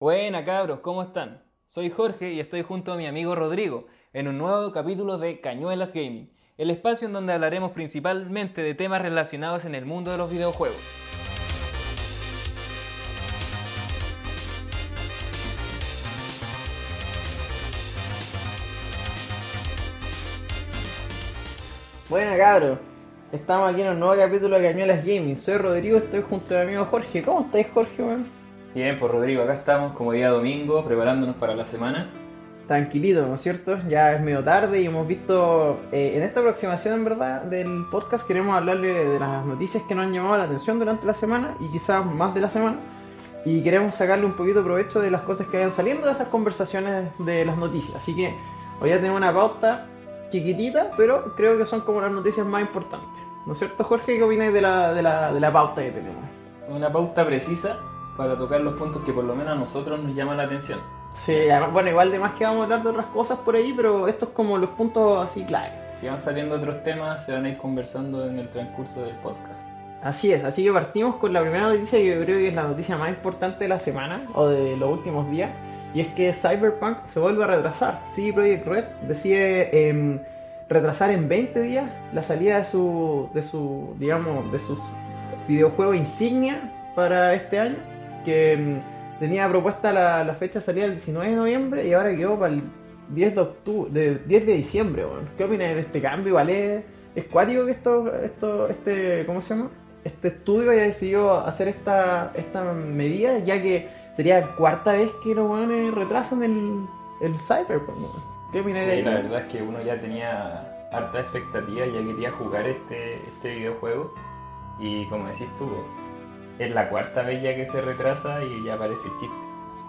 Buena cabros, ¿cómo están? Soy Jorge y estoy junto a mi amigo Rodrigo en un nuevo capítulo de Cañuelas Gaming, el espacio en donde hablaremos principalmente de temas relacionados en el mundo de los videojuegos. Buena cabros, estamos aquí en un nuevo capítulo de Cañuelas Gaming. Soy Rodrigo, estoy junto a mi amigo Jorge. ¿Cómo estáis Jorge, weón? Bien, pues Rodrigo, acá estamos como día domingo preparándonos para la semana. Tranquilito, ¿no es cierto? Ya es medio tarde y hemos visto eh, en esta aproximación, en verdad, del podcast queremos hablarle de las noticias que nos han llamado la atención durante la semana y quizás más de la semana. Y queremos sacarle un poquito provecho de las cosas que vayan saliendo de esas conversaciones de las noticias. Así que hoy ya tenemos una pauta chiquitita, pero creo que son como las noticias más importantes. ¿No es cierto, Jorge? ¿Qué opináis de la, de la, de la pauta que tenemos? Una pauta precisa para tocar los puntos que por lo menos a nosotros nos llaman la atención. Sí, además, bueno, igual de más que vamos a hablar de otras cosas por ahí, pero estos como los puntos así clave. Si van saliendo otros temas, se van a ir conversando en el transcurso del podcast. Así es, así que partimos con la primera noticia que yo creo que es la noticia más importante de la semana o de los últimos días, y es que Cyberpunk se vuelve a retrasar. Sí, Project Red decide em, retrasar en 20 días la salida de su, de su, digamos, de sus videojuegos insignia para este año, que em, tenía propuesta la, la fecha de salida el 19 de noviembre y ahora quedó para el 10 de octubre, de, 10 de diciembre, weón. ¿Qué opinas de este cambio? ¿Vale? ¿Es cuático que esto, esto, este, ¿cómo se llama? Este estudio haya decidido hacer esta, esta medida, ya que sería la cuarta vez que los weones retrasan el, el Cyberpunk, weón. ¿Qué opinas de Sí, la verdad es que uno ya tenía harta expectativa, ya quería jugar este, este videojuego. Y como decís tú, es la cuarta vez ya que se retrasa y ya parece chiste.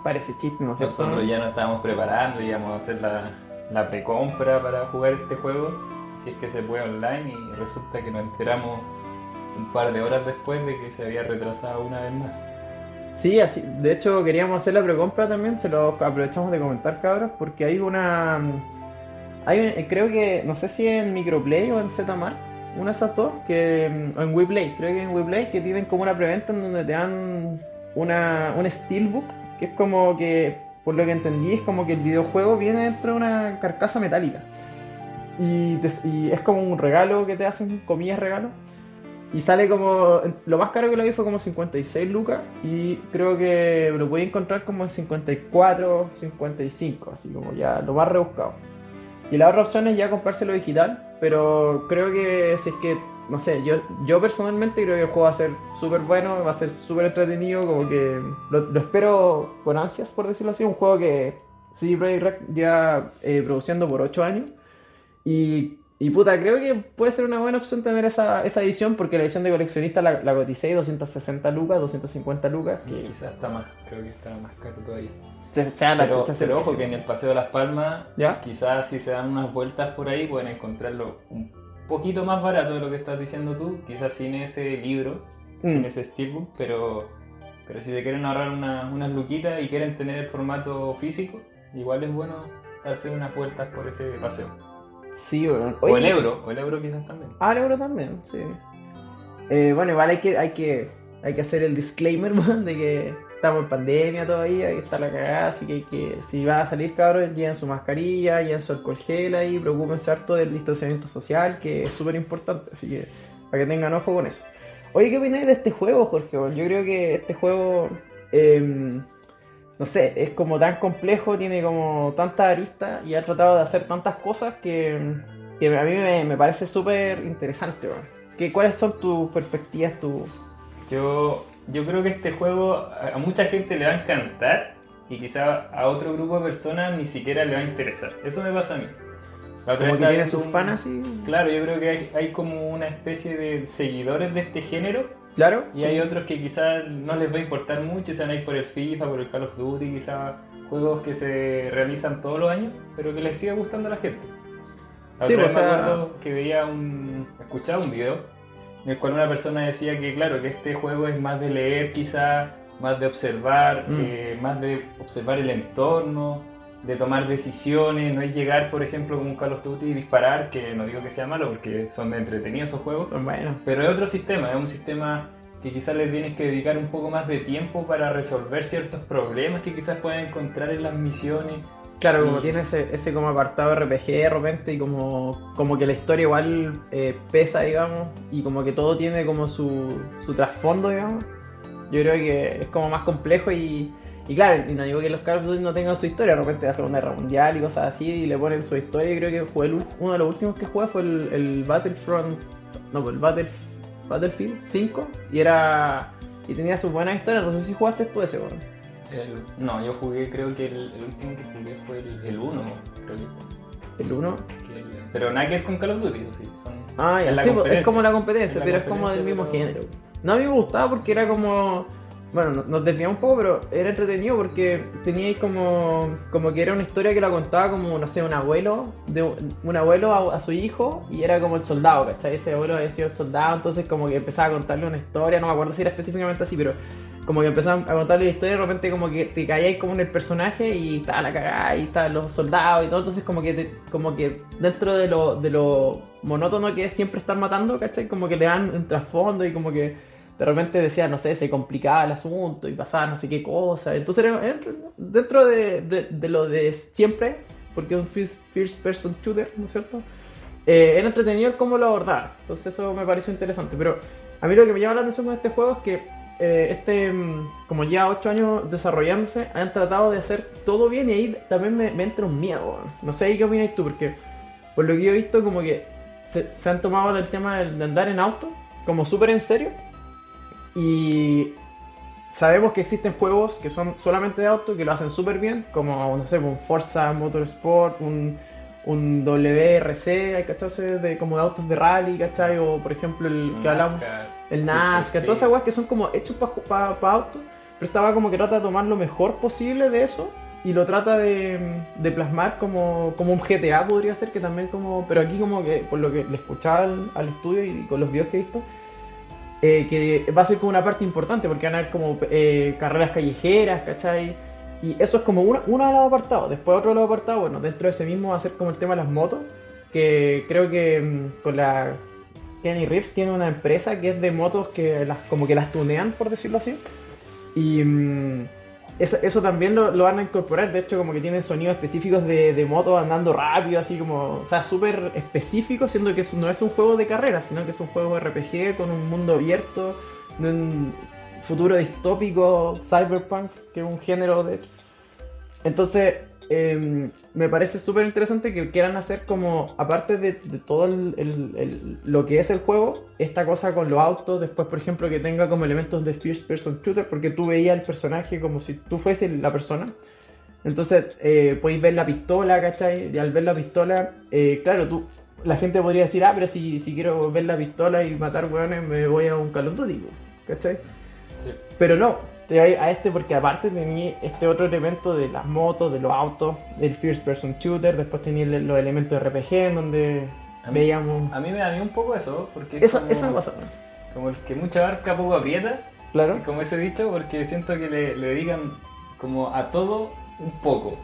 Parece chiste, ¿no cierto? Nosotros ya nos estábamos preparando, íbamos a hacer la, la precompra para jugar este juego, si es que se puede online, y resulta que nos enteramos un par de horas después de que se había retrasado una vez más. Sí, así, de hecho queríamos hacer la precompra también, se lo aprovechamos de comentar cabros, porque hay una... Hay, creo que, no sé si en Microplay o en Zmart, una de esas dos, que, o en WePlay, creo que en WePlay, que tienen como una preventa en donde te dan una, un Steelbook, que es como que, por lo que entendí, es como que el videojuego viene dentro de una carcasa metálica. Y, y es como un regalo que te hacen, comillas regalo. Y sale como. Lo más caro que lo vi fue como 56 lucas. Y creo que lo pude encontrar como en 54, 55. Así como ya lo más rebuscado. Y la otra opción es ya comprárselo digital. Pero creo que si es que. No sé, yo, yo personalmente creo que el juego va a ser súper bueno, va a ser súper entretenido. Como que lo, espero con ansias, por decirlo así. Un juego que CD Projekt ya eh, produciendo por 8 años. Y, y puta, creo que puede ser una buena opción tener esa, esa edición porque la edición de coleccionista la, la coticé 260 lucas, 250 lucas, que Quizás está más, creo que está más caro todavía. Se, se Pero, ojo que en el Paseo de las Palmas, ¿Ya? quizás si se dan unas vueltas por ahí pueden encontrarlo un poquito más barato de lo que estás diciendo tú, quizás sin ese libro, sin Mm, ese steelbook, pero, pero si se quieren ahorrar una- unas luquitas y quieren tener el formato físico, igual es bueno darse unas vueltas por ese paseo. Sí, weón. o el euro, o el euro quizás también. Ah, el euro también, sí. Eh, bueno, igual hay que, hay que, hay que hacer el disclaimer, weón, de que estamos en pandemia todavía, que está la cagada, así que, que si van a salir cabros, lleven su mascarilla, lleven su alcohol gel ahí, preocupense harto del distanciamiento social, que es súper importante, así que para que tengan ojo con eso. Oye, ¿qué opináis de este juego, Jorge? Yo creo que este juego, em, no sé, es como tan complejo, tiene como tantas aristas y ha tratado de hacer tantas cosas que, que a mí me, me parece súper interesante. weón. ¿Qué- ¿Cuáles son tus perspectivas, tu... Yo, yo creo que este juego a, mucha gente le va a encantar y quizá a otro grupo de personas ni siquiera le va a interesar. Eso me pasa a mí. La otra como que tiene sus fans así? Claro, yo creo que hay, hay como una especie de seguidores de este género Claro. y hay otros que quizás no les va a importar mucho se van a ir por el FIFA, por el Call of Duty, quizás juegos que se realizan todos los años, pero que les sigue gustando a la gente. La Sí, otra pues, me acuerdo que veía un. escuchaba un video en el cual una persona decía que, claro, que este juego es más de leer, quizás, más de observar, Mm. eh, más de observar el entorno, de tomar decisiones, no es llegar, por ejemplo, como un Call of Duty y disparar, que no digo que sea malo porque son de entretenidos esos juegos, Son buenos. pero es otro sistema, es un sistema que quizás le tienes que dedicar un poco más de tiempo para resolver ciertos problemas que quizás puedas encontrar en las misiones. Claro, como Y- tiene ese, ese como apartado RPG de repente y como, como que la historia igual eh, pesa, digamos, y como que todo tiene como su, su trasfondo, digamos. Yo creo que es como más complejo y, y claro, y no digo que los Call of Duty no tengan su historia, de repente la Segunda Guerra Mundial y cosas así y le ponen su historia. y creo que jugué el uno de los últimos que jugué fue el, el Battlefront, no, pues el Battle, Battlefield 5 y era... Y tenía sus buenas historias, no sé si jugaste tú ese, weón. El- no, yo jugué, creo que el, el último que jugué fue el 1, creo que fue. El 1. Que el- pero nada que ver con Call of Duty, sí. Son, Ah, ya, es sí, es como la competencia, Es la pero es como del mismo pero- género. No, a mí me gustaba porque era como. Bueno, no- nos desviamos un poco, pero era entretenido porque teníais como. Como que era una historia que la contaba como, no sé, un abuelo, de un, un abuelo a, a su hijo y era como el soldado, ¿cachai? Ese abuelo había sido el soldado, entonces como que empezaba a contarle una historia, no me acuerdo si era específicamente así, pero como que empezaban a contarle la historia y de repente como que te caíais como en el personaje y estaba la cagada y estaban los soldados y todo, entonces como que te- como que dentro de lo, de lo monótono que es siempre estar matando, ¿cachai? Como que le dan un trasfondo y como que de repente decía, no sé, se complicaba el asunto y pasaba no sé qué cosa, entonces dentro de, de- lo de siempre, porque es un first, person shooter, ¿no es cierto? Eh, era entretenido cómo lo abordar, entonces eso me pareció interesante, pero a mí lo que me llama la atención con este juego es que eh, este, mm, como lleva 8 años desarrollándose, han tratado de hacer todo bien y ahí también me, me entra un miedo. No sé ahí qué opinas tú, porque por lo que yo he visto, como que se, se han tomado el tema de, andar en auto como súper en serio. Y sabemos que existen juegos que son solamente de auto, que lo hacen súper bien, como, no sé, un Forza Motorsport, un, un WRC, hay ¿cachai? De, como de autos de rally, ¿cachai? O por ejemplo el que hablamos el NASCAR, todas esas weas que son como hechos para autos, pero estaba como que trata de tomar lo mejor posible de eso y lo trata de, de plasmar como, como un GTA podría ser, que también como, pero aquí como que por lo que le escuchaba al, al estudio y con los videos que he visto, eh, que va a ser como una parte importante porque van a haber como eh, carreras callejeras, ¿cachai? Y eso es como uno de los apartados. Después otro de los apartados, bueno, dentro de ese mismo va a ser como el tema de las motos, que creo que mm, con la Kenny Reeves tiene una empresa que es de motos que las como que las tunean, por decirlo así. Y mm, eso, eso también lo, lo van a incorporar. De hecho, como que tienen sonidos específicos de, de motos andando rápido, así como, o sea, súper específico, siendo que no es un juego de carrera, sino que es un juego RPG con un mundo abierto, futuro distópico, cyberpunk, que es un género de. Entonces, eh, me parece súper interesante que quieran hacer como, aparte de, todo lo que es el juego, esta cosa con los autos, después por ejemplo que tenga como elementos de first person shooter, porque tú veías el personaje como si tú fueses la persona. Entonces, eh, podéis ver la pistola, ¿cachai? Y al ver la pistola, eh, claro, tú, la gente podría decir, ah, pero si, si quiero ver la pistola y matar hueones, me voy a un Call of Duty, ¿cachai? Sí. Pero no, te vas a este porque aparte tenía este otro elemento de las motos, de los autos, del first person shooter, después tenía los elementos de RPG en donde A mí- veíamos... A mí me da un poco eso, porque es Eso, como, eso me pasa, como el que mucha barca poco aprieta, claro. como ese dicho, porque siento que le, le dedican como a todo un poco,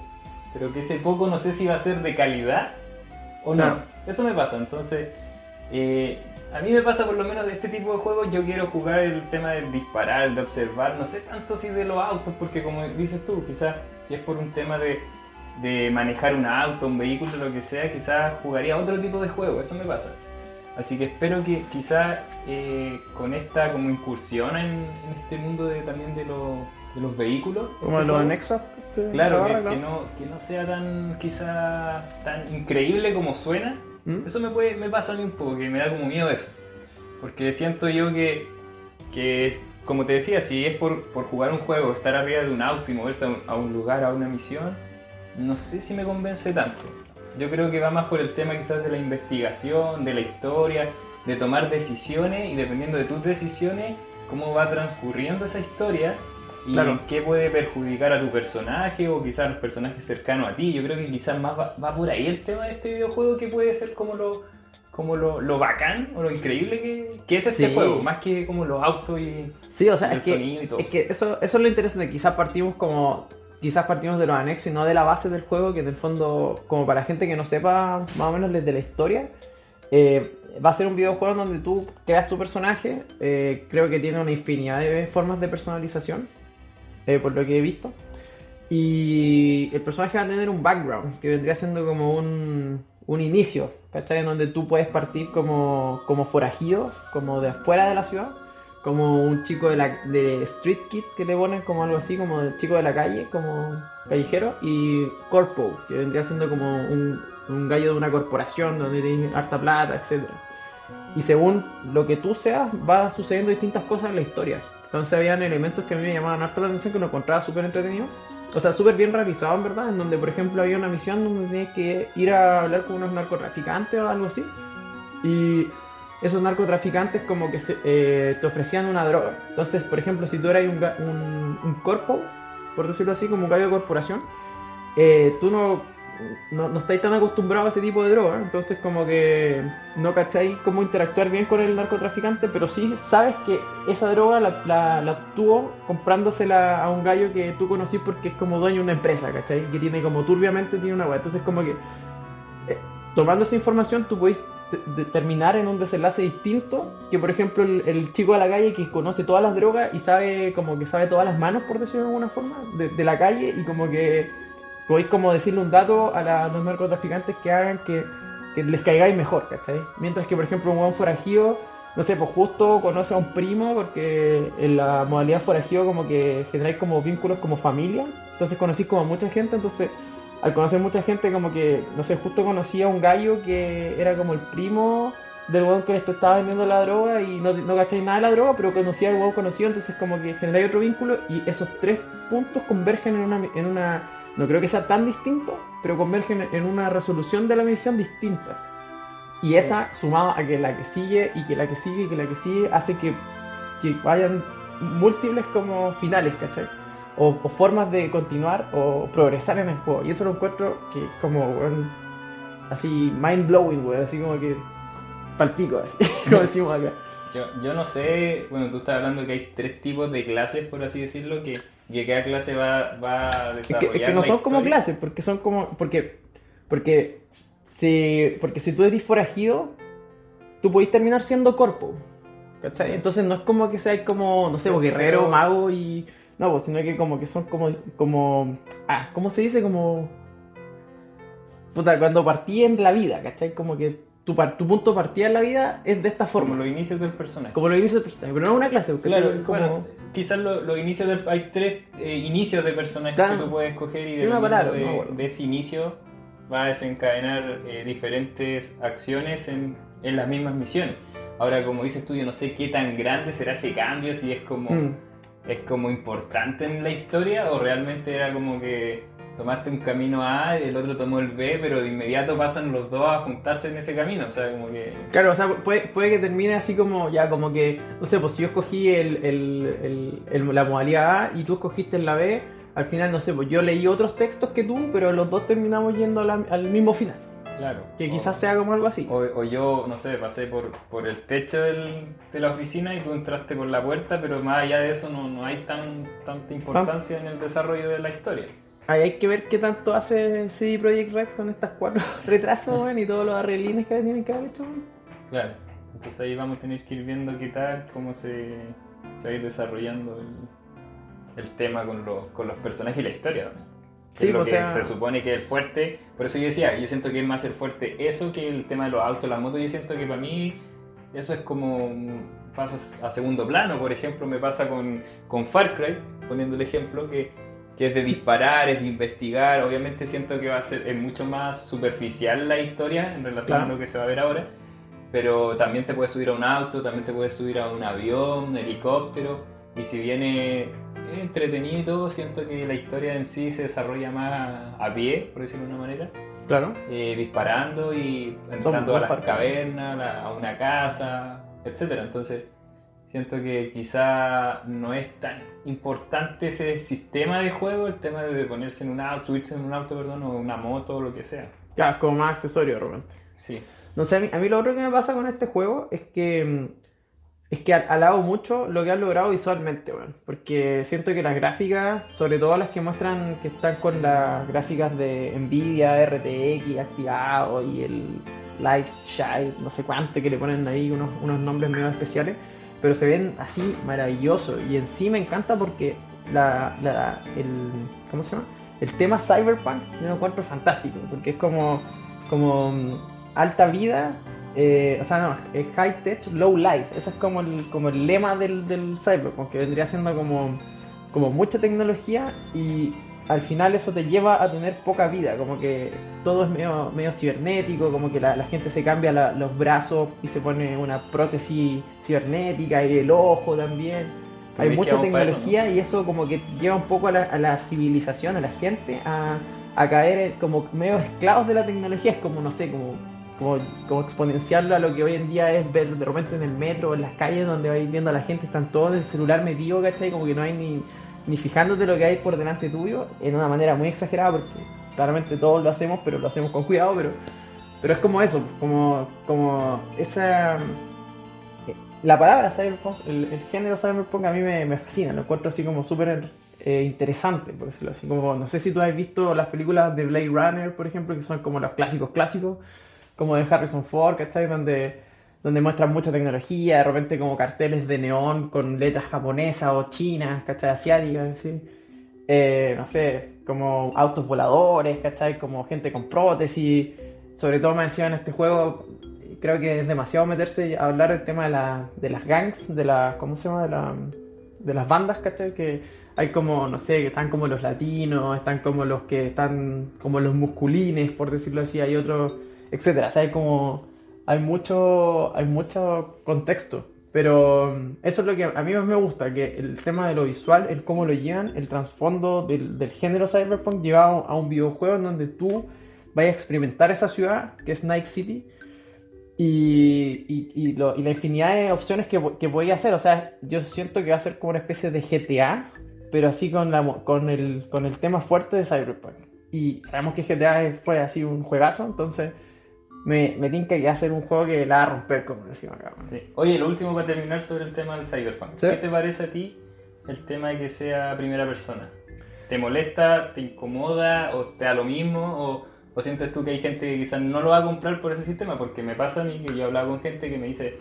pero que ese poco no sé si va a ser de calidad o no. Eso me pasa, entonces eh, a mí me pasa por lo menos de este tipo de juegos, yo quiero jugar el tema del disparar, el de observar, no sé tanto si de los autos, porque como dices tú, quizás si es por un tema de, de manejar un auto, un vehículo, lo que sea, quizás jugaría otro tipo de juego, eso me pasa. Así que espero que quizás eh, con esta como incursión en, en este mundo de, también de, los- de los vehículos. Como este los anexos. que- Claro, que, que no, que no sea tan quizá tan increíble como suena. ¿Mm? Eso me, puede, me pasa a mí un poco, que me da como miedo eso. Porque siento yo que, que como te decía, si es por, por jugar un juego, estar arriba de un auto y moverse a un, a un lugar, a una misión, no sé si me convence tanto. Yo creo que va más por el tema quizás de la investigación, de la historia, de tomar decisiones y dependiendo de tus decisiones, cómo va transcurriendo esa historia y Claro. qué puede perjudicar a tu personaje o quizás a los personajes cercanos a ti. Yo creo que quizás más va, va por ahí el tema de este videojuego que puede ser como lo, como lo, lo bacán o lo increíble que, que es este Sí. juego, más que como los autos y Sí, o sea, el es que, sonido y todo. es que eso, eso es lo interesante. Quizás partimos como. Quizás partimos de los anexos y no de la base del juego, que en el fondo, como para gente que no sepa más o menos desde la historia, eh, va a ser un videojuego donde tú creas tu personaje. eh, creo que tiene una infinidad de formas de personalización, eh, por lo que he visto. Y el personaje va a tener un background, que vendría siendo como un, un inicio, ¿cachai? En donde tú puedes partir como, como forajido, como de afuera de la ciudad, como un chico de, la, de Street Kid, que le ponen como algo así, como el chico de la calle, como callejero, y Corpo, que vendría siendo como un, un gallo de una corporación donde tienes harta plata, etc. Y según lo que tú seas, va sucediendo distintas cosas en la historia. Entonces habían elementos que a mí me llamaban harta la atención, que lo encontraba súper entretenido. O sea, súper bien realizado en verdad, en donde por ejemplo había una misión donde tenías que ir a hablar con unos narcotraficantes o algo así. Y esos narcotraficantes como que se- eh, te ofrecían una droga. Entonces, por ejemplo, si tú eras un, un, un corpo, por decirlo así, como un gallo de corporación, eh, tú no, no, no estáis tan acostumbrado a ese tipo de droga, entonces como que no cacháis cómo interactuar bien con el narcotraficante, pero sí sabes que esa droga la, la, la obtuvo comprándosela a un gallo que tú conocí porque es como dueño de una empresa, ¿cachai? Que tiene como turbiamente tiene una weá. Entonces como que eh, tomando esa información tú de- terminar en un desenlace distinto que por ejemplo el, chico de la calle que conoce todas las drogas y sabe como que sabe todas las manos por decirlo de alguna forma de la calle y como que podéis como decirle un dato a, los narcotraficantes que hagan que, que les caigáis mejor, ¿cachai? Mientras que por ejemplo un buen forajido no sé, pues justo conoce a un primo porque en la modalidad forajido como que generáis como vínculos como familia, entonces conocís como a mucha gente, entonces al conocer mucha gente como que, no sé, justo conocí a un gallo que era como el primo del weón que les estaba vendiendo la droga y no, no cacháis nada de la droga, pero conocía al weón conocido, entonces como que generáis otro vínculo y esos tres puntos convergen en una, en una, no creo que sea tan distinto, pero convergen en una resolución de la misión distinta. Y esa, sumada a que la que sigue y que la que sigue y que la que sigue, hace que, que vayan múltiples como finales, ¿cachai? O, o formas de continuar o progresar en el juego. Y eso lo encuentro que es como, weón, así mind blowing, weón, así como que palpico, así, como decimos acá. Yo, yo no sé, bueno, tú estás hablando que hay tres tipos de clases, por así decirlo, que, que cada clase va, va a Es que, desarrollar. es que no son como clases, porque son como. Porque. Porque. Si, porque si tú eres forajido, tú podés terminar siendo corpo. ¿Cachai? Entonces no es como que seas como, no sé, Pero- guerrero, mago y. No, pues, sino que como que son como. como. Ah, ¿cómo se dice? Como. Puta, cuando partí en la vida, ¿cachai? Como que tu, par- tu punto de partida en la vida es de esta forma. Como los inicios del personaje. Como lo inicio del personaje, pero no es una clase, ¿cachai? Claro, como- bueno, quizás lo- los inicios del, hay tres eh, inicios de personajes Claro. que tú puedes escoger y una palabra, de, no de ese inicio va a desencadenar eh, diferentes acciones en, en las mismas misiones. Ahora, como dices tú, yo no sé qué tan grande será ese cambio, si es como, Mm. es como importante en la historia o realmente era como que tomaste un camino A y el otro tomó el B, pero de inmediato pasan los dos a juntarse en ese camino. O sea, como que... Claro, o sea, puede, puede que termine así como ya, como que, no sé, pues si yo escogí el, el- el- el- la modalidad A y tú escogiste la B, al final, no sé, pues yo leí otros textos que tú, pero los dos terminamos yendo la- al mismo final. Claro. Que O- quizás sea como algo así. O, o yo, no sé, pasé por, por el techo del- de la oficina y tú entraste por la puerta, pero más allá de eso no, no hay tan, tanta importancia en el desarrollo de la historia. Ahí hay que ver qué tanto hace CD Projekt Red con estas cuatro retrasos, weón, y todos los arreglines que tienen que haber hecho. Claro. Entonces ahí vamos a tener que ir viendo qué tal, cómo se, se va a ir desarrollando el, el tema con los, con los personajes y la historia. también. Que Sí, es lo o que sea- se supone que es el fuerte. Por eso yo decía, yo siento que es más el fuerte eso que el tema de los autos, las motos. Yo siento que para mí eso es como mm, pasa a segundo plano. Por ejemplo, me pasa con, con Far Cry, poniendo el ejemplo, que, que es de disparar, es de investigar. Obviamente siento que va a ser es mucho más superficial la historia en relación Claro. a lo que se va a ver ahora. Pero también te puedes subir a un auto, también te puedes subir a un avión, un helicóptero. Y si viene entretenido y todo, siento que la historia en sí se desarrolla más a pie, por decirlo de una manera. Claro. eh, disparando y entrando a las cavernas, a una casa, etcétera. Entonces, siento que quizá no es tan importante ese sistema de juego, el tema de ponerse en un auto, subirse en un auto, perdón, o una moto o lo que sea. Es como más accesorio de repente. Sí. No sé, a mí, a mí lo otro que me pasa con este juego es que mm, es que al- alabo mucho lo que han logrado visualmente, weón. Porque siento que las gráficas, sobre todo las que muestran que están con las gráficas de Nvidia, RTX activado y el, Light Shine, no sé cuánto, que le ponen ahí unos, unos nombres medio especiales, pero se ven así maravillosos. Y en sí me encanta porque la, la- el, ¿cómo se llama? El tema Cyberpunk yo lo encuentro fantástico, porque es como, como mm, alta vida, eh, o sea, no, es high tech, low life. Ese es como el, como el lema del, del Cyberpunk, que vendría siendo como, como mucha tecnología y al final eso te lleva a tener poca vida, como que todo es medio, medio cibernético, como que la, la gente se cambia la- los brazos y se pone una prótesis cibernética y el ojo también. Hay mucha para eso, tecnología y eso como que lleva un poco a la, a la civilización, a la gente, a, a caer en- como medio esclavos de la tecnología. Es como, no sé, como, como, como exponenciarlo a lo que hoy en día es ver de repente en el metro o en las calles donde vais viendo a la gente, están todos en el celular metido, ¿cachai? Como que no hay ni, ni fijándote lo que hay por delante tuyo, en una manera muy exagerada, porque claramente todos lo hacemos, pero lo hacemos con cuidado, pero, pero es como eso, como, como esa... eh, La palabra cyberpunk, el, el género cyberpunk a mí me, me fascina, lo encuentro así como súper eh, interesante, por decirlo así, como no sé si tú has visto las películas de Blade Runner, por ejemplo, que son como los clásicos clásicos, como de Harrison Ford, ¿cachai? Donde donde muestran mucha tecnología, de repente como carteles de neón con letras japonesas o chinas, ¿cachai? Asiáticas, así. Eh, no sé, como autos voladores, ¿cachai? Como gente con prótesis. Sobre todo me decían en este juego, creo que es demasiado meterse a hablar del tema de, la- de las gangs, de las, ¿cómo se llama? De, la- de las bandas, ¿cachai? Que hay como, no sé, que están como los latinos, están como los que están como los musculines, por decirlo así, hay otros, etcétera. O hay mucho, hay mucho contexto. Pero mm, eso es lo que a mí más me gusta, que el tema de lo visual, el cómo lo llevan, el trasfondo del, del género cyberpunk llevado a un videojuego en donde tú vayas a experimentar esa ciudad, que es Night City, y, y, y lo- y la infinidad de opciones que, que voy a hacer. O sea, yo siento que va a ser como una especie de GTA, pero así con, la, con, el, con el tema fuerte de cyberpunk. Y sabemos que GTA fue así un juegazo, entonces me, me tinca que va a ser un juego que la va a romper, como decimos acá. Sí. Oye, lo último para terminar sobre el tema del Cyberpunk. Sí. ¿Qué te parece a ti el tema de que sea primera persona? ¿Te molesta, te incomoda o te da lo mismo? ¿O, o sientes tú que hay gente que quizás no lo va a comprar por ese sistema? Porque me pasa a mí que yo he hablado con gente que me dice,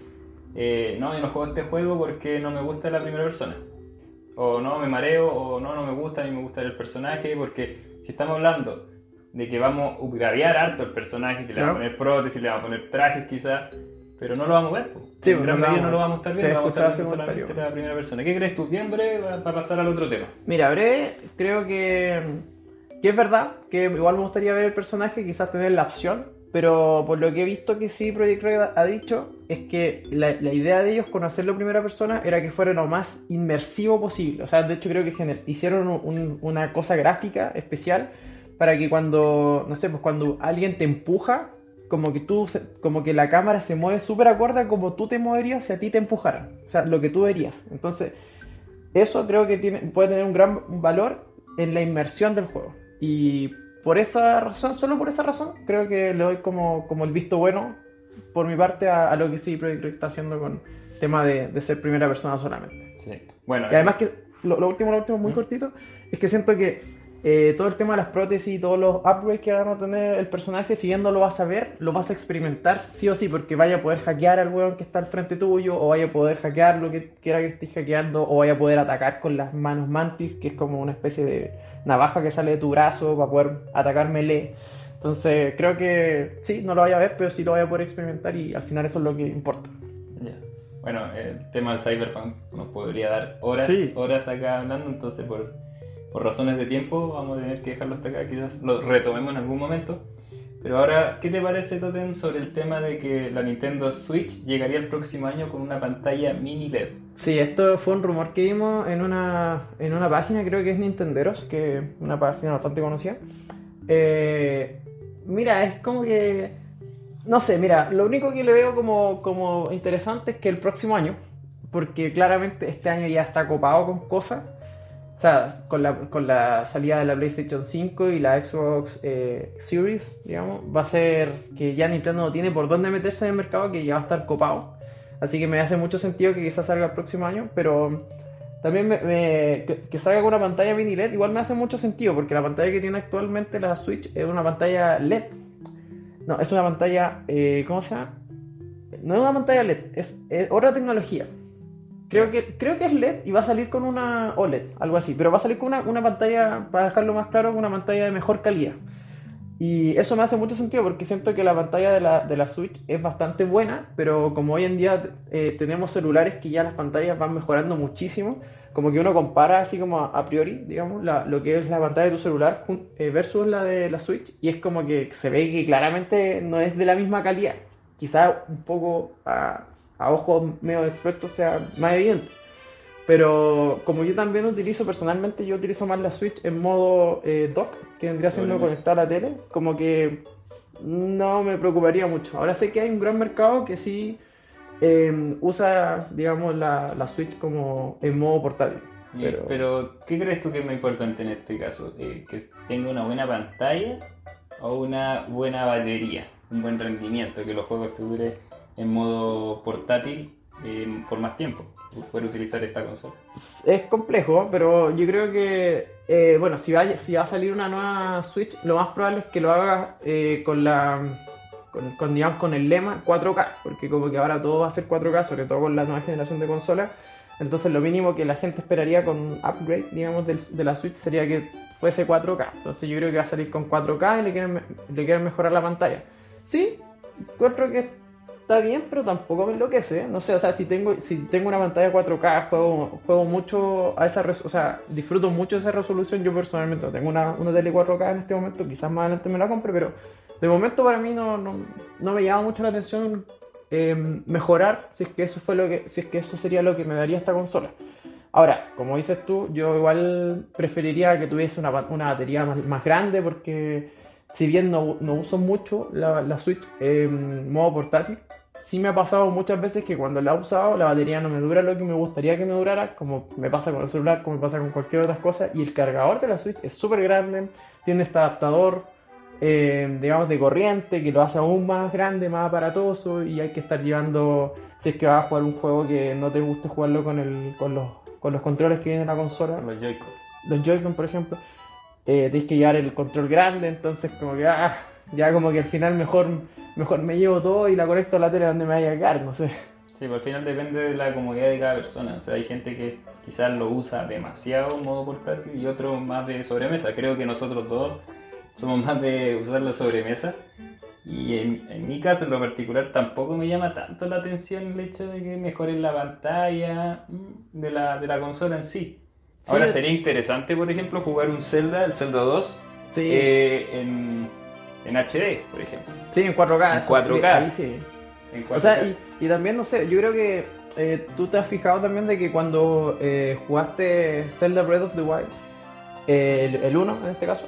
eh, no, yo no juego este juego porque no me gusta la primera persona. O no, me mareo, o no, no me gusta, a mí me gusta el personaje, porque si estamos hablando de que vamos a upgradear harto el personaje, que le vamos a poner prótesis, le vamos a poner trajes quizás, pero no lo vamos a ver. po. Sí, en pues, gran no medida no lo vamos a estar viendo, vamos a estar viendo solamente la primera persona. ¿Qué crees tú? Bien breve para pasar al otro tema. Mira, breve, creo que, que es verdad, que igual me gustaría ver el personaje, quizás tener la opción, pero por lo que he visto que sí Project Red ha dicho, es que la, la idea de ellos con hacerlo en primera persona era que fuera lo más inmersivo posible. O sea, de hecho creo que hicieron un- un- una cosa gráfica especial para que cuando, no sé, pues cuando alguien te empuja, como que tú, como que la cámara se mueve súper acorde como tú te moverías si a ti te empujaran. O sea, lo que tú verías. Entonces, eso creo que tiene, puede tener un gran valor en la inmersión del juego. Y por esa razón, solo por esa razón, creo que le doy como, como el visto bueno, por mi parte, a, a lo que sí Project Red está haciendo con el tema de, de ser primera persona solamente. Sí. Bueno, Y además que, lo, lo último, lo último, muy ¿Mm? cortito, es que siento que eh, todo el tema de las prótesis y todos los upgrades que van a tener el personaje, si bien no lo vas a ver, lo vas a experimentar sí o sí, porque vaya a poder hackear al weón que está al frente tuyo, o vaya a poder hackear lo que quiera que estés hackeando, o vaya a poder atacar con las manos mantis, que es como una especie de navaja que sale de tu brazo para poder atacar melee. Entonces creo que sí, no lo vaya a ver, pero sí lo vaya a poder experimentar y al final eso es lo que importa. Ya. Bueno, el tema del cyberpunk nos podría dar horas, Sí. horas acá hablando, entonces por, por razones de tiempo vamos a tener que dejarlo hasta acá, quizás lo retomemos en algún momento. Pero ahora, ¿qué te parece, Totem, sobre el tema de que la Nintendo Switch llegaría el próximo año con una pantalla mini LED? Sí, esto fue un rumor que vimos en una, en una página, creo que es Nintenderos, que es una página bastante conocida. Eh, mira, es como que... No sé, mira, lo único que le veo como, como interesante es que el próximo año, porque claramente este año ya está copado con cosas, o sea, con la, con la salida de la PlayStation 5 y la Xbox eh, Series, digamos, va a ser que ya Nintendo no tiene por dónde meterse en el mercado, que ya va a estar copado. Así que me hace mucho sentido que quizás salga el próximo año, pero también me- que, salga con una pantalla mini LED igual me hace mucho sentido, porque la pantalla que tiene actualmente la Switch es una pantalla LED. No, es una pantalla. eh, ¿Cómo se llama? No es una pantalla LED, es otra tecnología. Creo que, creo que es LED y va a salir con una OLED, algo así. Pero va a salir con una, una pantalla, para dejarlo más claro, una pantalla de mejor calidad. Y eso me hace mucho sentido porque siento que la pantalla de la, de la Switch es bastante buena, pero como hoy en día eh, tenemos celulares que ya las pantallas van mejorando muchísimo, como que uno compara así como a, a priori, digamos, la- lo que es la pantalla de tu celular eh, versus la de la Switch, y es como que se ve que claramente no es de la misma calidad. Quizá un poco a, a ojos medio expertos sea más evidente. Pero como yo también utilizo personalmente, yo utilizo más la Switch en modo eh, dock, que vendría siendo conectada a la tele, como que no me preocuparía mucho. Ahora sé que hay un gran mercado que sí eh, usa, digamos, la, la Switch como en modo portátil. Pero- Pero, ¿qué crees tú que es más importante en este caso? Eh, ¿Que tenga una buena pantalla o una buena batería? Un buen rendimiento, que los juegos te duren en modo portátil eh, por más tiempo, poder utilizar esta consola. Es complejo, pero yo creo que, eh, bueno, si va, si va a salir una nueva Switch, lo más probable es que lo haga eh, con la, con, con, digamos, con el lema 4K, porque como que ahora todo va a ser 4K, sobre todo con la nueva generación de consolas. Entonces lo mínimo que la gente esperaría con un upgrade, digamos, del- de la Switch sería que fuese 4K. Entonces yo creo que va a salir con 4K y le quieren, le quieren mejorar la pantalla. Sí, encuentro que está bien, pero tampoco me enloquece. ¿eh? No sé, o sea, si tengo, si tengo una pantalla 4K, juego, juego mucho a esa res- o sea, disfruto mucho esa resolución. Yo personalmente tengo una, una tele 4K en este momento, quizás más adelante me la compre, pero de momento para mí no, no, no me llama mucho la atención eh, mejorar si es que eso fue lo que, si es que eso sería lo que me daría esta consola. Ahora, como dices tú, yo igual preferiría que tuviese una, una batería más, más grande porque si bien no, no uso mucho la, la Switch en modo portátil, sí me ha pasado muchas veces que cuando la he usado la batería no me dura lo que me gustaría que me durara, como me pasa con el celular, como me pasa con cualquier otra cosa, y el cargador de la Switch es súper grande, tiene este adaptador, eh, digamos, de corriente, que lo hace aún más grande, más aparatoso, y hay que estar llevando, si es que vas a jugar un juego que no te guste jugarlo con, el, con, los, con los controles que viene en la consola, Los Joy-Con. los Joy-Con, por ejemplo, eh, tienes que llevar el control grande, entonces como que ah, ya como que al final mejor, mejor me llevo todo y la conecto a la tele donde me vaya a quedar, no sé. Sí, pero al final depende de la comodidad de cada persona. O sea, hay gente que quizás lo usa demasiado en modo portátil y otros más de sobremesa. Creo que nosotros dos somos más de usar la sobremesa. Y en, en mi caso, en lo particular, tampoco me llama tanto la atención el hecho de que mejoren la pantalla mm, de la, de la consola en sí. Sí, Ahora sería interesante, por ejemplo, jugar un Zelda, el Zelda 2, Sí, eh, en, en HD, por ejemplo. sí, en 4K. en eso sí, 4K. ahí sí. En O sea, 4K. y, y también, no sé, yo creo que eh, tú te has fijado también de que cuando eh, jugaste Zelda Breath of the Wild, eh, el, el 1 en este caso,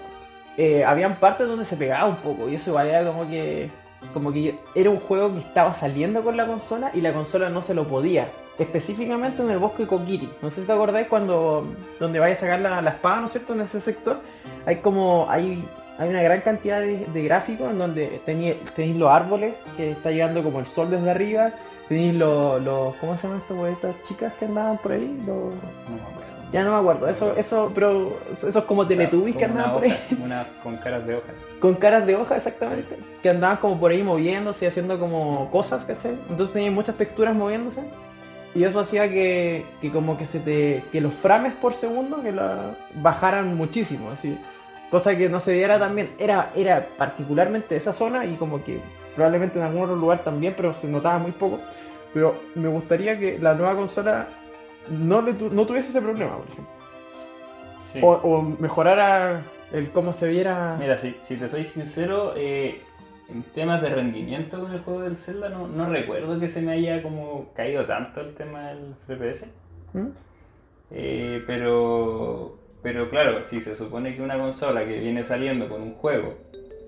eh, habían partes donde se pegaba un poco y eso igual era como que, como que yo- era un juego que estaba saliendo con la consola y la consola no se lo podía. Específicamente en el bosque Kokiri. No sé si te acordáis cuando donde vaya a sacar la, la espada, ¿no es cierto? En ese sector hay como hay, hay una gran cantidad de, de gráficos en donde tenéis, los árboles que está llegando como el sol desde arriba. Tenéis los, los ¿cómo se llaman güey, estas chicas que andaban por ahí? Los- No me acuerdo. ya no me acuerdo, eso, eso, pero esos como teletubbies que Como una andaban por ahí. una con caras de hoja. Con caras de hoja, exactamente. Que andaban como por ahí moviéndose y haciendo como cosas, ¿cachai? Entonces tenían muchas texturas moviéndose. Y eso hacía que, que como que se te. que los frames por segundo que la bajaran muchísimo, así. Cosa que no se viera también. Era, era particularmente esa zona y como que probablemente en algún otro lugar también, pero se notaba muy poco. Pero me gustaría que la nueva consola no, le tu- no tuviese ese problema, por ejemplo. Sí. O, o mejorara el cómo se viera. Mira, si, si te soy sincero, eh, en temas de rendimiento con el juego del Zelda no, no recuerdo que se me haya como caído tanto el tema del FPS. ¿Mm? Eh, pero, pero claro, si se supone que una consola que viene saliendo con un juego,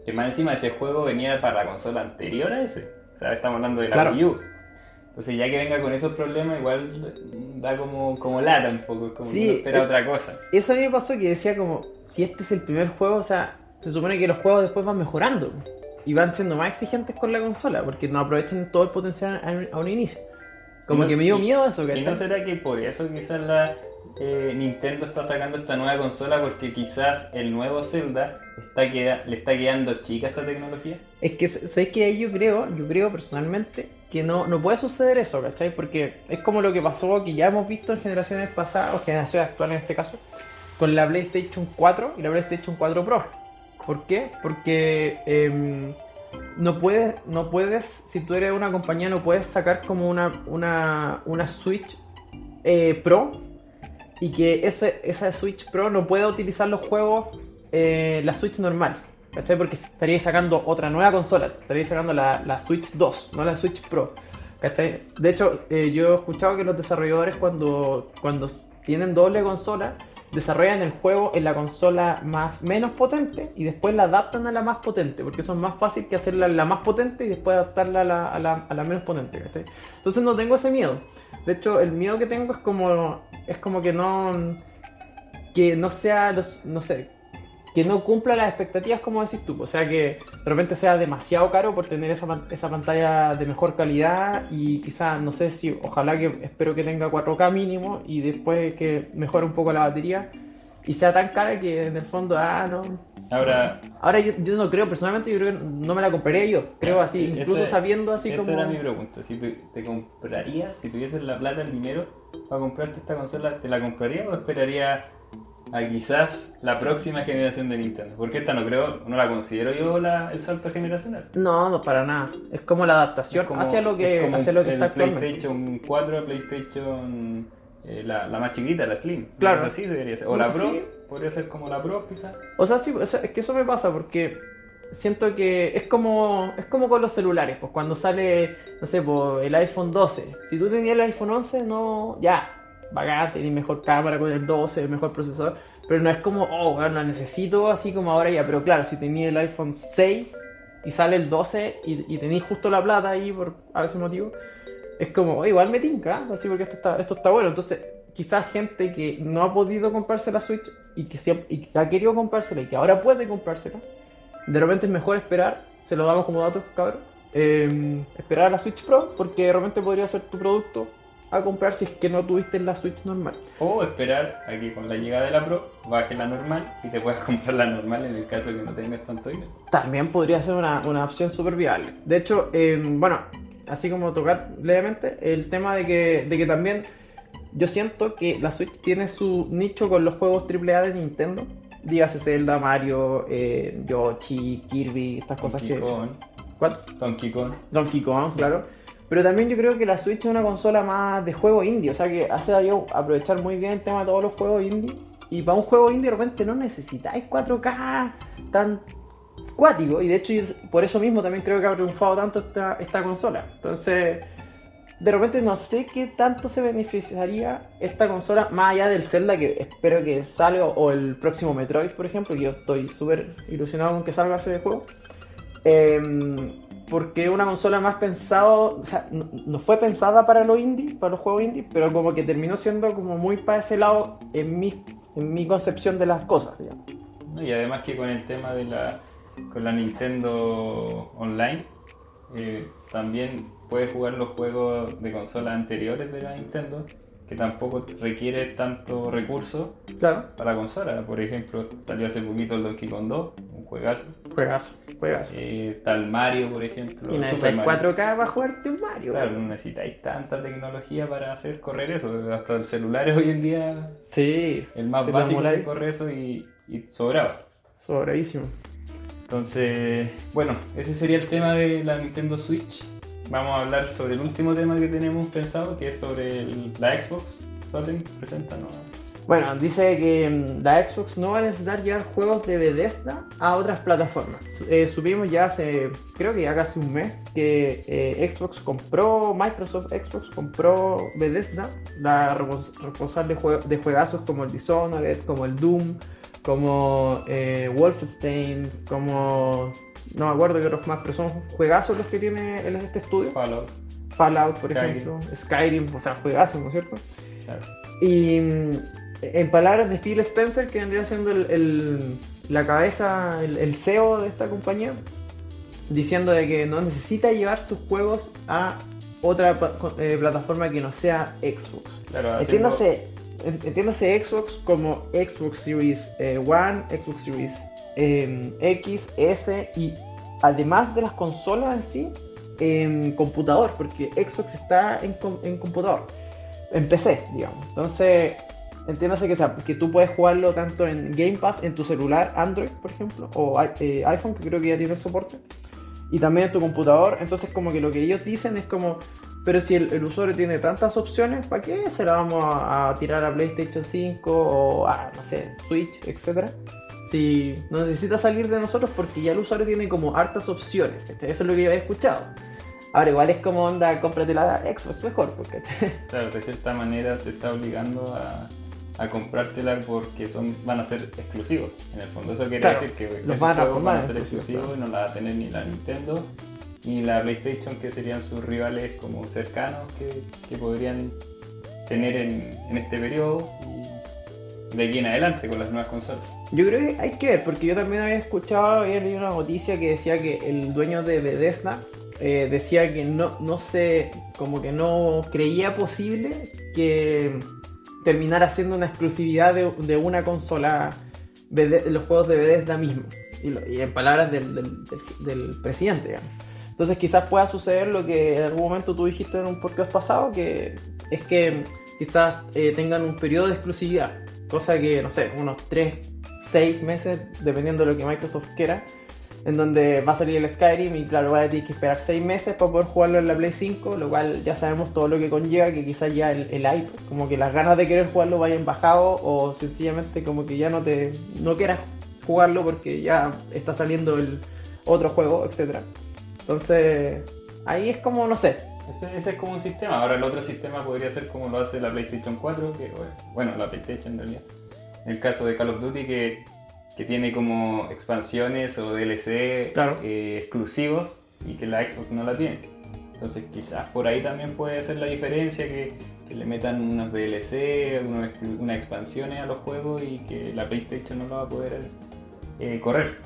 que más encima ese juego venía para la consola anterior a ese, o sea, estamos hablando de la Claro. Wii U. Entonces ya que venga con esos problemas igual da como, como lata un poco, como Sí, que uno espera es- otra cosa. Eso a mí me pasó que decía como, si este es el primer juego, o sea, se supone que los juegos después van mejorando y van siendo más exigentes con la consola porque no aprovechan todo el potencial a un, a un inicio. Como no- que me dio miedo eso, ¿Y no ¿cachai? será que por eso quizás la, eh, Nintendo está sacando esta nueva consola porque quizás el nuevo Zelda le está quedando chica esta tecnología. Es que, ¿sabes que yo creo, yo creo personalmente que no, no puede suceder eso, ¿cachai? Porque es como lo que pasó, que ya hemos visto en generaciones pasadas, o generaciones actuales en este caso, con la PlayStation 4 y la PlayStation 4 Pro. ¿Por qué? Porque em, no puedes, no puedes, si tú eres una compañía, no puedes sacar como una, una, una Switch eh, Pro y que ese, esa Switch Pro no pueda utilizar los juegos, eh, la Switch normal. ¿Cachai? Porque estaríais sacando otra nueva consola, estaríais sacando la, la Switch 2, no la Switch Pro. ¿Cachai? De hecho, eh, yo he escuchado que los desarrolladores cuando, cuando tienen doble consola, desarrollan el juego en la consola más, menos potente y después la adaptan a la más potente, porque eso es más fácil que hacerla la más potente y después adaptarla a la, a la, a la menos potente. ¿cachai? Entonces no tengo ese miedo. De hecho, el miedo que tengo es como, es como que no, que no sea, los, no sé, que no cumpla las expectativas como decís tú. O sea, que de repente sea demasiado caro por tener esa, esa pantalla de mejor calidad y quizá, no sé si, ojalá que, espero que tenga 4K mínimo y después que mejore un poco la batería y sea tan cara que en el fondo, ah, no. Ahora, Ahora yo, yo no creo, personalmente yo creo que no me la compraría yo. Creo así, Esa- incluso sabiendo así esa como... era mi pregunta. Si te, te comprarías, si tuvieses la plata, el dinero para comprarte esta consola, ¿te la comprarías o esperarías a quizás la próxima generación de Nintendo? Porque esta no creo, no la considero yo la, el salto generacional. No, no, para nada. Es como la adaptación como- hacia lo que, es como hacia lo que el está. PlayStation 4 a PlayStation eh, la, la más chiquita, la Slim. Claro. Así debería ser. O la Sí. Pro, podría ser como la Pro quizás. O sea, sí, o sea, es que eso me pasa porque siento que es como es como con los celulares, pues cuando sale, no sé, pues, el iPhone 12. Si tú tenías el iPhone 11, no, ya, bacán, tenés mejor cámara con el 12, mejor procesador, pero no es como, oh, bueno, la necesito así como ahora ya, pero claro, si tenías el iPhone 6 y sale el 12 y, y tenéis justo la plata ahí por a ese motivo, es como, oh, igual me tinca, así porque esto está, esto está bueno. Entonces, quizás gente que no ha podido comprarse la Switch y que, siempre- y que ha querido comprársela y que ahora puede comprársela, de repente es mejor esperar, se lo damos como datos, cabrón, eh, esperar a la Switch Pro, porque de repente podría ser tu producto a comprar si es que no tuviste la Switch normal. O esperar a que con la llegada de la Pro baje la normal y te puedas comprar la normal en el caso que no tengas tanto dinero. También podría ser una, una opción súper viable. De hecho, eh, bueno, así como tocar levemente, el tema de que, de que también yo siento que la Switch tiene su nicho con los juegos AAA de Nintendo. Dígase Zelda, Mario, eh, Yoshi, Kirby, estas cosas Donkey que... Kong, ¿Cuál? Donkey Kong. Donkey Kong, claro. Pero también yo creo que la Switch es una consola más de juego indie, o sea que hace a yo aprovechar muy bien el tema de todos los juegos indie. Y para un juego indie de repente no necesitáis 4K tan cuático. Y de hecho yo por eso mismo también creo que ha triunfado tanto esta, esta consola. Entonces, de repente no sé qué tanto se beneficiaría esta consola más allá del Zelda que espero que salga o el próximo Metroid, por ejemplo. que Yo estoy súper ilusionado con que salga ese juego. Em, porque una consola más pensado, o sea, no, fue pensada para los indie, para los juegos indie, pero como que terminó siendo como muy para ese lado en mi, en mi concepción de las cosas, digamos. Y además que con el tema de la, con la Nintendo Online, eh, también puedes jugar los juegos de consolas anteriores de la Nintendo, que tampoco requiere tanto recurso Claro, para consola. Por ejemplo, salió hace poquito el Donkey Kong 2, un juegazo. juegazo, juegazo. Eh, el Mario, por ejemplo. y Mario. 4K para jugarte un Mario. Claro, no necesitáis tanta tecnología para hacer correr eso. Hasta el celular es hoy en día Sí, el más básico que corre eso y, y sobraba. sobradísimo. Entonces, bueno, ese sería el tema de la Nintendo Switch. Vamos a hablar sobre el último tema que tenemos pensado, que es sobre la Xbox. Totem, preséntanos. Bueno, dice que mm, la Xbox no va a necesitar llevar juegos de Bethesda a otras plataformas. Eh, subimos ya hace, creo que ya casi un mes, que eh, Xbox compró, Microsoft Xbox compró Bethesda, la responsable de, jue- de juegazos como el Dishonored, como el Doom, como eh, Wolfenstein, como... No me acuerdo qué otros más, pero son juegazos los que tiene este estudio. Fallout. Fallout, por Skyrim. ejemplo, Skyrim, o sea, juegazos, ¿no es cierto? Claro. Y en palabras de Phil Spencer, que vendría siendo el, el- la cabeza, el, el CEO de esta compañía, diciendo de que no necesita llevar sus juegos a otra eh, plataforma que no sea Xbox. Claro, haciendo- Entiéndase, entiéndase Xbox como Xbox Series eh, One, Xbox Series em, X, S y además de las consolas en sí, en computador, porque Xbox está en, en computador, en PC, digamos. Entonces, entiéndase que, sea, que tú puedes jugarlo tanto en Game Pass, en tu celular, Android, por ejemplo, o eh, iPhone, que creo que ya tiene soporte, y también en tu computador. Entonces, como que lo que ellos dicen es como, pero si el, usuario tiene tantas opciones, ¿para qué se la vamos a, tirar a PlayStation 5 o a, no sé, Switch, etcétera? Si no necesita salir de nosotros porque ya el usuario tiene como hartas opciones, Eso es lo que yo he escuchado. Ahora, igual es como onda, cómprate la Xbox mejor, porque. Claro, de cierta manera te está obligando a, a comprártela porque son van a ser exclusivos. En el fondo, eso quiere decir que los van a, van a ser exclusivos y no la va a tener ni la Nintendo y la PlayStation, que serían sus rivales como cercanos que, que podrían tener en, en, este periodo y de aquí en adelante con las nuevas consolas. Yo creo que hay que ver, porque yo también había escuchado, había leído una noticia que decía que el dueño de Bethesda eh, decía que no, no sé, como que no creía posible que terminara siendo una exclusividad de, de una consola de los juegos de Bethesda mismo. Y, en palabras del, del, del, presidente, digamos. Entonces quizás pueda suceder lo que en algún momento tú dijiste en un podcast pasado, que es que quizás eh, tengan un periodo de exclusividad, cosa que, no sé, unos 3, 6 meses, dependiendo de lo que Microsoft quiera, en donde va a salir el Skyrim y claro, va a tener que esperar 6 meses para poder jugarlo en la Play 5, lo cual ya sabemos todo lo que conlleva, que quizás ya el, el hype, como que las ganas de querer jugarlo vayan bajado o sencillamente como que ya no te no quieras jugarlo porque ya está saliendo el otro juego, etc. Entonces, ahí es como, no sé. Ese, es como un sistema. Ahora el otro sistema podría ser como lo hace la PlayStation 4, que bueno, la PlayStation en realidad. En el caso de Call of Duty que que tiene como expansiones o DLC eh, exclusivos y que la Xbox no la tiene. Entonces quizás por ahí también puede ser la diferencia que, que le metan unos DLC, unas expansiones a los juegos y que la PlayStation no lo va a poder eh, correr.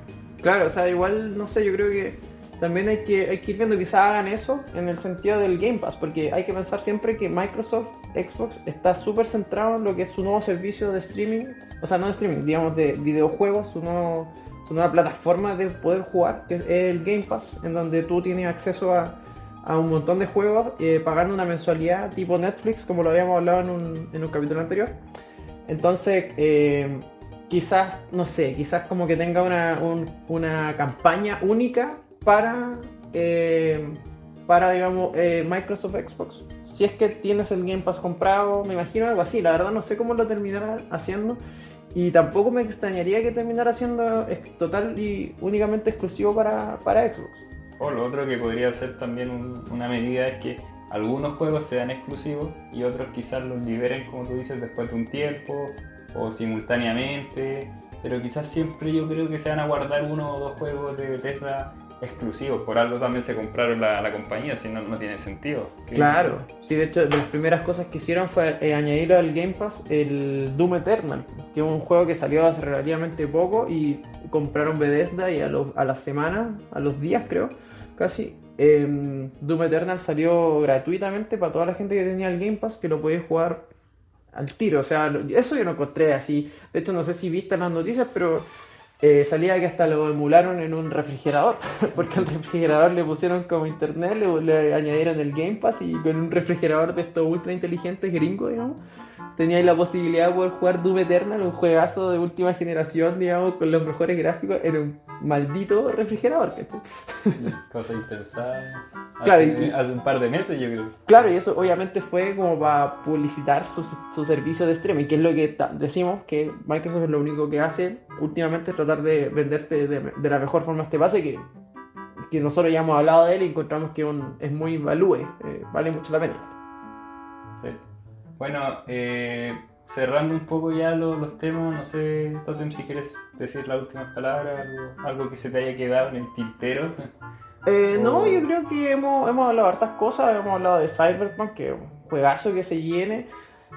Claro, o sea, igual, no sé, yo creo que también hay que, hay que ir viendo quizás hagan eso en el sentido del Game Pass, porque hay que pensar siempre que Microsoft Xbox está súper centrado en lo que es su nuevo servicio de streaming, o sea, no de streaming, digamos de videojuegos, su, nuevo, su nueva plataforma de poder jugar, que es el Game Pass, en donde tú tienes acceso a, a un montón de juegos eh, pagando una mensualidad tipo Netflix, como lo habíamos hablado en un, en un capítulo anterior. Entonces, eh, quizás, no sé, quizás como que tenga una, una campaña única para, eh, para digamos, Microsoft Xbox si es que tienes el Game Pass comprado, me imagino algo así. La verdad no sé cómo lo terminará haciendo. Y tampoco me extrañaría que terminara siendo total y únicamente exclusivo para, para Xbox. O lo otro que podría ser también una medida es que algunos juegos sean exclusivos y otros quizás los liberen, como tú dices, después de un tiempo o simultáneamente. Pero quizás siempre yo creo que se van a guardar uno o dos juegos de Bethesda exclusivos, por algo también se compraron la, compañía, si no, no tiene sentido. Claro, sí, de hecho, de las primeras cosas que hicieron fue eh, añadir al Game Pass el Doom Eternal, que es un juego que salió hace relativamente poco y compraron Bethesda y a, los, a la semana, a los días creo, casi, em, Doom Eternal salió gratuitamente para toda la gente que tenía el Game Pass, que lo podía jugar al tiro, o sea, eso yo no encontré así, de hecho no sé si viste las noticias, pero eh, salía que hasta lo emularon en un refrigerador, porque al refrigerador le pusieron como internet, le, añadieron el Game Pass y con un refrigerador de estos ultra inteligentes gringos, digamos, teníais la posibilidad de poder jugar Doom Eternal, un juegazo de última generación, digamos, con los mejores gráficos, en un maldito refrigerador, Cosa impensada. Claro, hace, un par de meses yo creo. Claro, y eso obviamente fue como para publicitar su, su servicio de streaming, que es lo que decimos que Microsoft es lo único que hace últimamente, es tratar de venderte de, la mejor forma este base que, que nosotros ya hemos hablado de él y encontramos que es muy value, eh, vale mucho la pena. Sí. Bueno, eh, cerrando un poco ya los, temas, no sé, Totem, si quieres decir las últimas palabras, algo, que se te haya quedado en el tintero. Eh, no, yo creo que hemos, hemos hablado de hartas cosas, hemos hablado de Cyberpunk, que es un juegazo que se llene.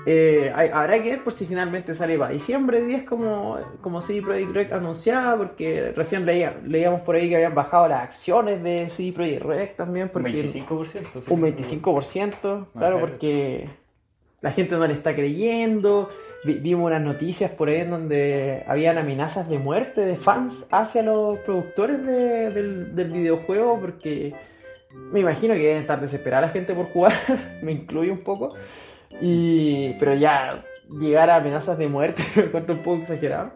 Eh, habrá que ver por si finalmente sale para diciembre 10 como, como CD Projekt Red anunciaba, porque recién leía, leíamos por ahí que habían bajado las acciones de CD Projekt Red también. Porque un 25%. un 25%, claro, porque la gente no le está creyendo. vimos unas noticias por ahí en donde habían amenazas de muerte de fans hacia los productores del, videojuego porque me imagino que deben estar desesperada la gente por jugar, me incluye un poco. Y, pero ya llegar a amenazas de muerte me encuentro un poco exagerado.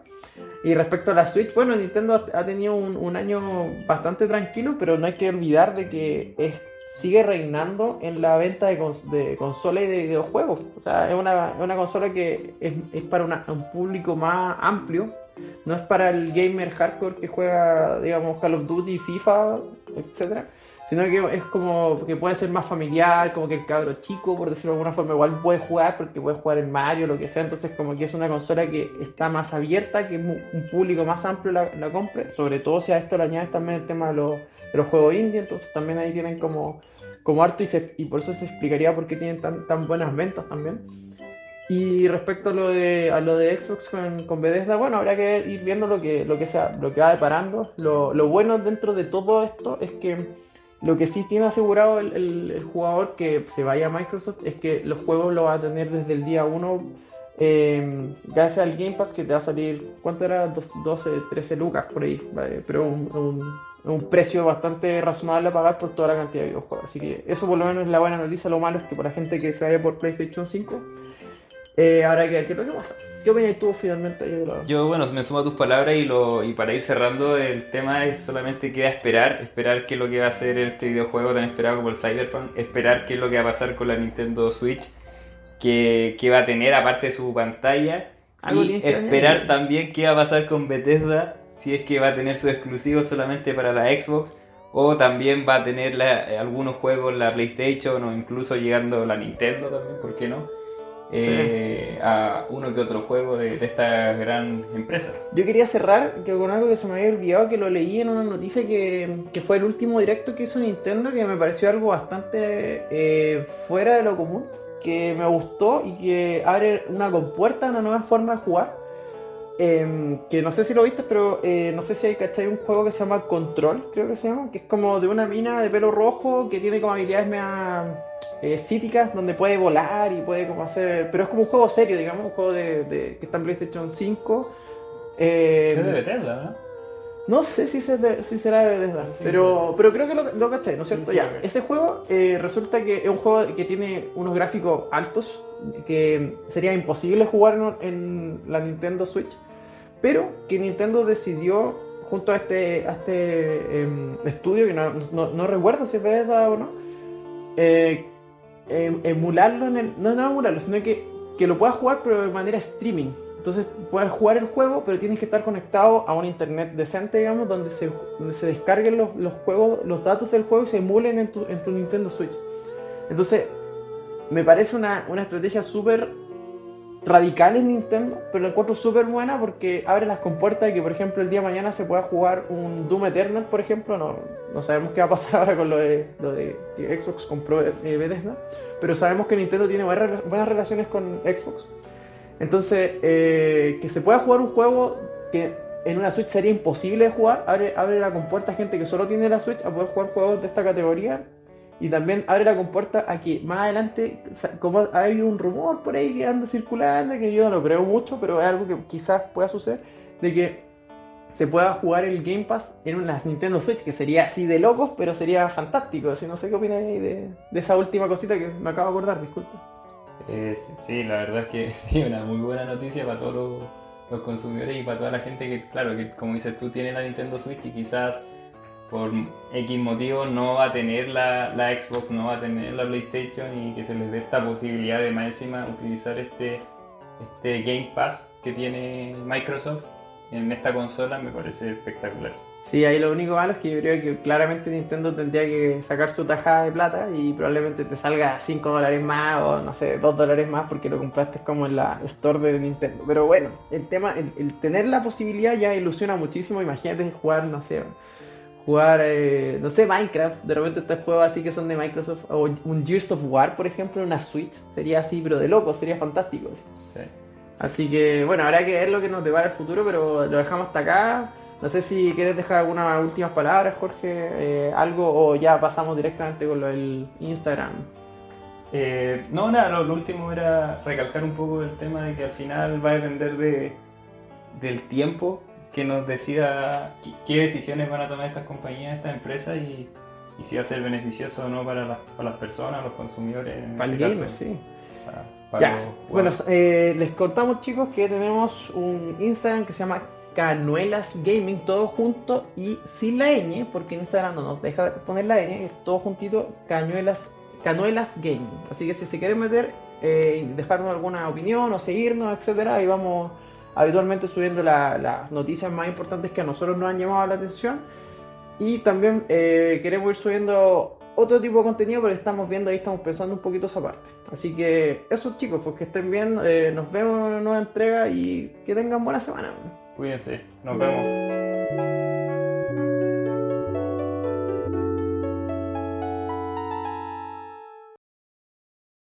Y respecto a la Switch, bueno, Nintendo ha tenido un, un año bastante tranquilo, pero no hay que olvidar de que es sigue reinando en la venta de, de consolas y de videojuegos. O sea, es una, una consola que es, es para un público más amplio. No es para el gamer hardcore que juega, digamos, Call of Duty, FIFA, etcétera sino que es como que puede ser más familiar, como que el cabro chico, por decirlo de alguna forma, igual puede jugar porque puede jugar en Mario, lo que sea, entonces como que es una consola que está más abierta, que un público más amplio la, la compre, sobre todo si a esto le añades también el tema de los, los juegos indie, entonces también ahí tienen como como harto y, y por eso se explicaría por qué tienen tan, tan buenas ventas también. Y respecto a lo de, a lo de Xbox con, con, Bethesda, bueno, habrá que ir viendo lo que, lo que, sea, lo que va deparando. Lo, lo bueno dentro de todo esto es que lo que sí tiene asegurado el, jugador que se vaya a Microsoft es que los juegos lo va a tener desde el día 1 eh, gracias al Game Pass que te va a salir, ¿cuánto era? 12, 13 lucas por ahí, pero un precio bastante razonable a pagar por toda la cantidad de videojuegos. Así que eso por lo menos es la buena noticia. Lo malo es que para la gente que se vaya por PlayStation 5, eh, habrá que ver qué es lo que pasa. ¿Qué opinas tú finalmente? Yo, bueno, me sumo a tus palabras y, lo, y para ir cerrando, el tema es solamente queda esperar, esperar qué es lo que va a hacer este videojuego tan esperado como el Cyberpunk, esperar qué es lo que va a pasar con la Nintendo Switch, que, que va a tener aparte de su pantalla, y esperar también qué va a pasar con Bethesda si es que va a tener su exclusivo solamente para la Xbox o también va a tener eh, algunos juegos la PlayStation o incluso llegando la Nintendo también, ¿por qué no? Eh, a uno que otro juego de, esta gran empresa. Yo quería cerrar que con algo que se me había olvidado, que lo leí en una noticia que, que fue el último directo que hizo Nintendo, que me pareció algo bastante eh, fuera de lo común, que me gustó y que abre una compuerta, una nueva forma de jugar Em, que no sé si lo viste, pero eh, no sé si hay, ¿cachai? Un juego que se llama Control, creo que se llama, que es como de una mina de pelo rojo que tiene como habilidades mea, eh, cíticas donde puede volar y puede como hacer... Pero es como un juego serio, digamos, un juego de, que está en PlayStation 5. Eh, es de Bethesda, ¿no? No sé si, si será de Bethesda, pero, pero creo que lo, lo ¿no es cierto? ya, ese juego eh, resulta que es un juego que tiene unos gráficos altos, que sería imposible jugar en, la Nintendo Switch, pero que Nintendo decidió, junto a este, a este em, estudio, que no, no, recuerdo si es Bethesda o no, eh, em, emularlo en el... No, no emularlo, sino que, que lo puedas jugar pero de manera streaming. Entonces puedes jugar el juego, pero tienes que estar conectado a un internet decente, digamos, donde se, se descarguen los, los, juegos, los datos del juego y se emulen en tu, en tu Nintendo Switch. Entonces, me parece una, una estrategia súper radical en Nintendo, pero la encuentro súper buena porque abre las compuertas de que, por ejemplo, el día de mañana se pueda jugar un Doom Eternal, por ejemplo. No, no sabemos qué va a pasar ahora con lo de, lo de Xbox compró eh, Bethesda, pero sabemos que Nintendo tiene buenas, buenas relaciones con Xbox. Entonces, eh, que se pueda jugar un juego que en una Switch sería imposible de jugar, abre, abre la compuerta a gente que solo tiene la Switch a poder jugar juegos de esta categoría. Y también abre la compuerta a que más adelante, como ha habido un rumor por ahí que anda circulando, que yo no lo creo mucho, pero es algo que quizás pueda suceder, de que se pueda jugar el Game Pass en una Nintendo Switch, que sería así de locos, pero sería fantástico. Así no sé qué opinas de, de esa última cosita que me acabo de acordar, disculpa. Sí, la verdad es que sí, una muy buena noticia para todos los, consumidores y para toda la gente que, claro, que como dices tú, tiene la Nintendo Switch y quizás por X motivo no va a tener la, la, Xbox, no va a tener la PlayStation y que se les dé esta posibilidad de más encima utilizar este, este Game Pass que tiene Microsoft en esta consola me parece espectacular. Sí, ahí lo único malo es que yo creo que claramente Nintendo tendría que sacar su tajada de plata y probablemente te salga 5 dólares más o no sé, 2 dólares más porque lo compraste como en la store de Nintendo. Pero bueno, el tema, el, tener la posibilidad ya ilusiona muchísimo. Imagínate jugar, no sé, jugar, eh, no sé, Minecraft. De repente estos juegos así que son de Microsoft o un Gears of War, por ejemplo, en una Switch. Sería así, pero de loco, sería fantástico. Así que bueno, habrá que ver lo que nos depara el futuro, pero lo dejamos hasta acá. No sé si quieres dejar algunas últimas palabras, Jorge, eh, algo, o ya pasamos directamente con lo del Instagram. Eh, no, nada, lo, lo último era recalcar un poco el tema de que al final va a depender de, del tiempo que nos decida qué, qué decisiones van a tomar estas compañías, estas empresas y, y si va a ser beneficioso o no para las, para las personas, los consumidores. en Para el este gamer, sí. para- para Ya, los bueno, eh, les contamos chicos que tenemos un Instagram que se llama Canuelas Gaming, todo junto y sin la ñ, porque Instagram no nos deja poner la ñ, es todo juntito, Canuelas, Canuelas Gaming. Así que si se quieren meter eh, dejarnos alguna opinión o seguirnos, etcétera, ahí vamos habitualmente subiendo la- las noticias más importantes que a nosotros nos han llamado la atención. Y también eh, queremos ir subiendo otro tipo de contenido, pero estamos viendo ahí, estamos pensando un poquito esa parte. Así que eso chicos, pues que estén bien, eh, nos vemos en una nueva entrega y que tengan buena semana. Cuídense, nos vemos.